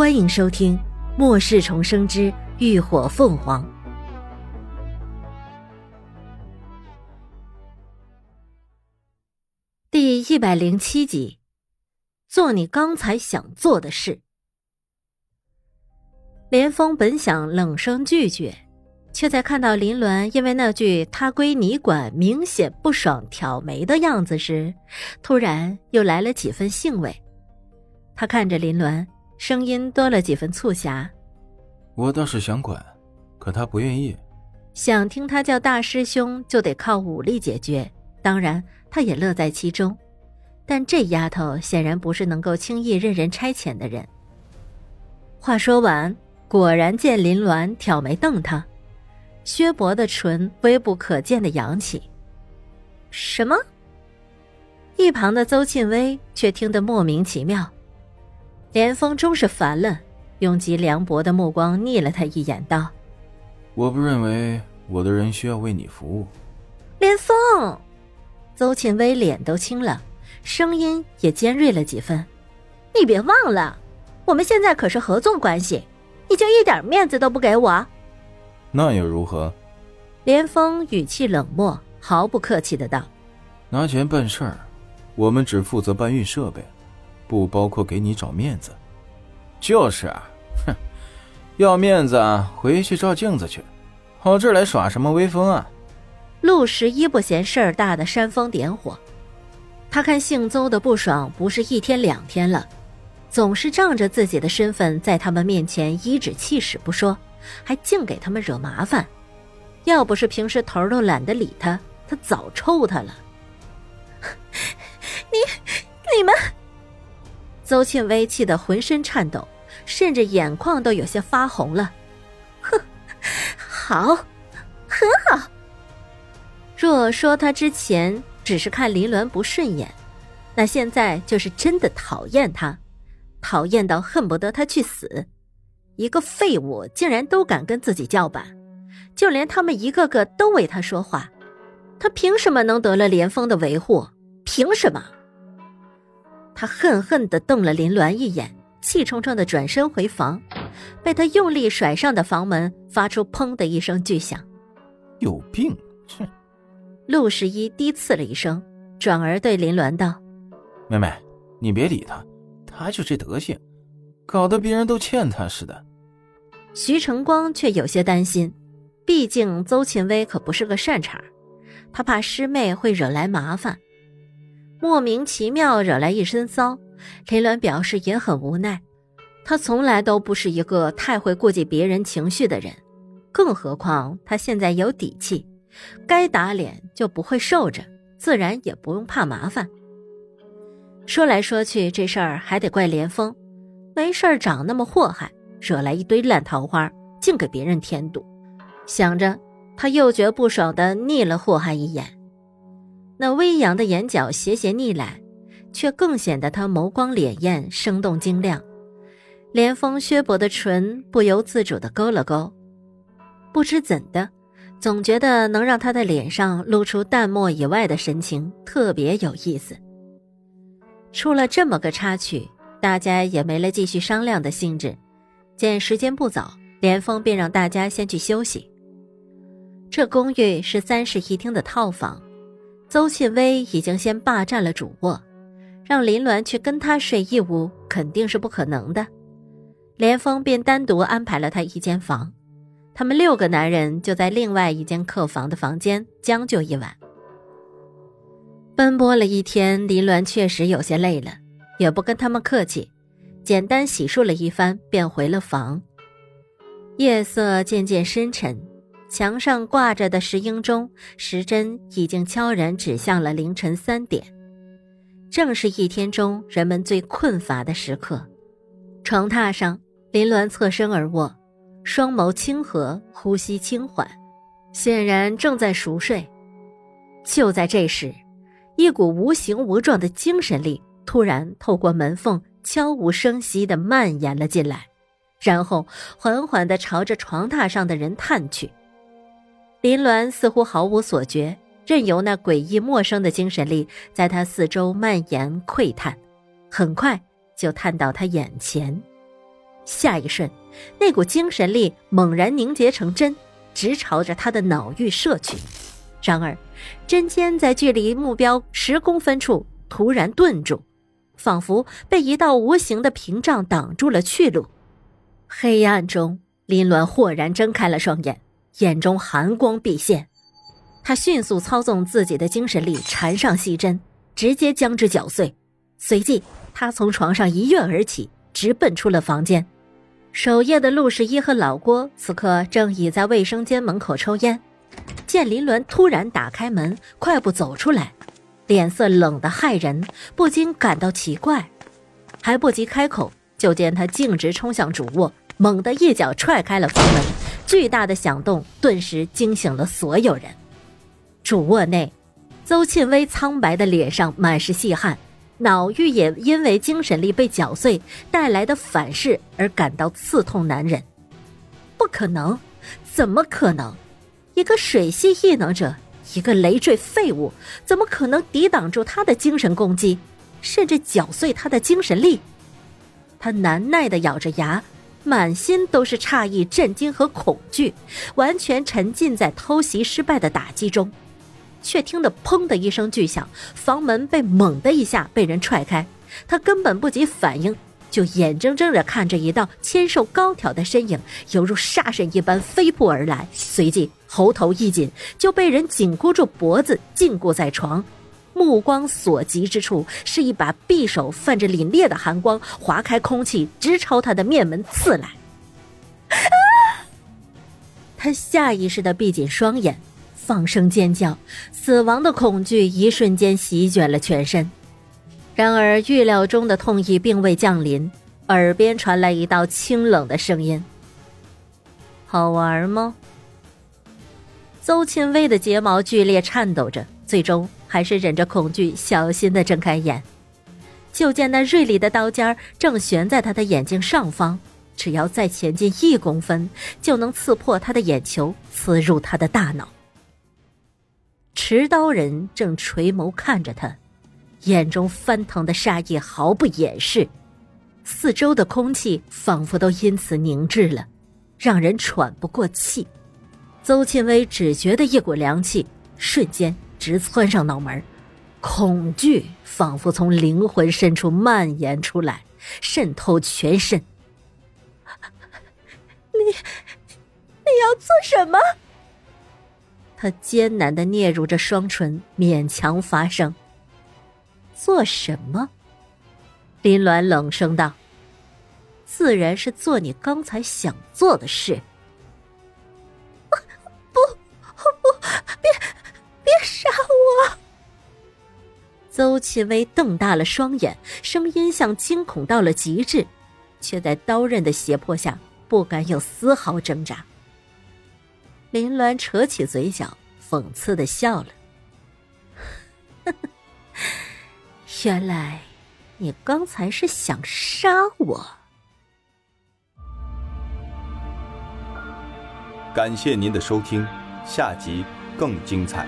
欢迎收听《末世重生之浴火凤凰》第一百零七集。做你刚才想做的事。连峰本想冷声拒绝，却在看到林鸾因为那句“他归你管”明显不爽挑眉的样子时，突然又来了几分兴味。他看着林鸾。声音多了几分促狭。我倒是想管，可他不愿意。想听他叫大师兄，就得靠武力解决。当然，他也乐在其中。但这丫头显然不是能够轻易任人差遣的人。话说完，果然见林鸾挑眉瞪他，薛伯的唇微不可见的扬起。什么？一旁的邹庆威却听得莫名其妙。连峰终是烦了，用极凉薄的目光睨了他一眼，道：“我不认为我的人需要为你服务。”连峰，邹庆威脸都青了，声音也尖锐了几分：“你别忘了，我们现在可是合纵关系，你就一点面子都不给我？”那又如何？连峰语气冷漠，毫不客气的道：“拿钱办事儿，我们只负责搬运设备。”不包括给你找面子，就是啊，哼，要面子回去照镜子去，跑这儿来耍什么威风啊？陆十一不嫌事儿大的煽风点火，他看姓邹的不爽不是一天两天了，总是仗着自己的身份在他们面前颐指气使不说，还净给他们惹麻烦。要不是平时头都懒得理他，他早抽他了。你，你们。邹庆威气得浑身颤抖，甚至眼眶都有些发红了。哼，好，很好。若说他之前只是看林鸾不顺眼，那现在就是真的讨厌他，讨厌到恨不得他去死。一个废物竟然都敢跟自己叫板，就连他们一个个都为他说话，他凭什么能得了连峰的维护？凭什么？他恨恨地瞪了林鸾一眼，气冲冲地转身回房，被他用力甩上的房门发出“砰”的一声巨响。有病！哼！陆十一低刺了一声，转而对林鸾道：“妹妹，你别理他，他就这德行，搞得别人都欠他似的。”徐成光却有些担心，毕竟邹勤威可不是个善茬，他怕师妹会惹来麻烦。莫名其妙惹来一身骚，林鸾表示也很无奈。他从来都不是一个太会顾及别人情绪的人，更何况他现在有底气，该打脸就不会受着，自然也不用怕麻烦。说来说去，这事儿还得怪连峰，没事儿长那么祸害，惹来一堆烂桃花，净给别人添堵。想着，他又觉不爽的睨了祸害一眼。那微扬的眼角斜斜睨来，却更显得他眸光潋滟、生动晶亮。连峰削薄的唇不由自主地勾了勾，不知怎的，总觉得能让他的脸上露出淡漠以外的神情特别有意思。出了这么个插曲，大家也没了继续商量的兴致。见时间不早，连峰便让大家先去休息。这公寓是三室一厅的套房。邹庆威已经先霸占了主卧，让林鸾去跟他睡一屋肯定是不可能的。连峰便单独安排了他一间房，他们六个男人就在另外一间客房的房间将就一晚。奔波了一天，林鸾确实有些累了，也不跟他们客气，简单洗漱了一番便回了房。夜色渐渐深沉。墙上挂着的石英钟时针已经悄然指向了凌晨三点，正是一天中人们最困乏的时刻。床榻上，林鸾侧身而卧，双眸清和，呼吸轻缓，显然正在熟睡。就在这时，一股无形无状的精神力突然透过门缝悄无声息地蔓延了进来，然后缓缓地朝着床榻上的人探去。林鸾似乎毫无所觉，任由那诡异陌生的精神力在他四周蔓延窥探，很快就探到他眼前。下一瞬，那股精神力猛然凝结成针，直朝着他的脑域射去。然而，针尖在距离目标十公分处突然顿住，仿佛被一道无形的屏障挡住了去路。黑暗中，林鸾豁然睁开了双眼，眼中寒光毕现。他迅速操纵自己的精神力缠上细针，直接将之绞碎。随即，他从床上一跃而起，直奔出了房间。守夜的陆十一和老郭此刻正倚在卫生间门口抽烟。见林鸾突然打开门，快步走出来，脸色冷得骇人，不禁感到奇怪。还不及开口，就见他径直冲向主卧，猛地一脚踹开了房门。巨大的响动顿时惊醒了所有人。主卧内，邹庆威苍白的脸上满是细汗，脑域也因为精神力被绞碎带来的反噬而感到刺痛难忍。不可能，怎么可能？一个水系异能者，一个累赘废物，怎么可能抵挡住他的精神攻击，甚至搅碎他的精神力？他难耐的咬着牙，满心都是诧异、震惊和恐惧，完全沉浸在偷袭失败的打击中。却听得“砰”的一声巨响，房门被猛的一下被人踹开，他根本不及反应。就眼睁睁地看着一道纤瘦高挑的身影，犹如杀神一般飞扑而来，随即喉头一紧，就被人紧箍住脖子，禁锢在床。目光所及之处，是一把匕首，泛着凛冽的寒光，划开空气，直朝他的面门刺来。他下意识的闭紧双眼，放声尖叫，死亡的恐惧一瞬间席卷了全身。然而，预料中的痛意并未降临，耳边传来一道清冷的声音：“好玩吗？”邹庆威的睫毛剧烈颤抖着，最终还是忍着恐惧，小心的睁开眼。就见那锐利的刀尖正悬在他的眼睛上方，只要再前进一公分，就能刺破他的眼球，刺入他的大脑。持刀人正垂眸看着他。眼中翻腾的杀意毫不掩饰，四周的空气仿佛都因此凝滞了，让人喘不过气。邹庆威只觉得一股凉气瞬间直窜上脑门，恐惧仿佛从灵魂深处蔓延出来，渗透全身。你，你要做什么？他艰难的嗫嚅着双唇，勉强发声。做什么？林鸾冷声道：“自然是做你刚才想做的事。”邹启威瞪大了双眼，声音像惊恐到了极致，却在刀刃的胁迫下不敢有丝毫挣扎。林鸾扯起嘴角，讽刺的笑了：“。”原来，你刚才是想杀我。感谢您的收听，下集更精彩。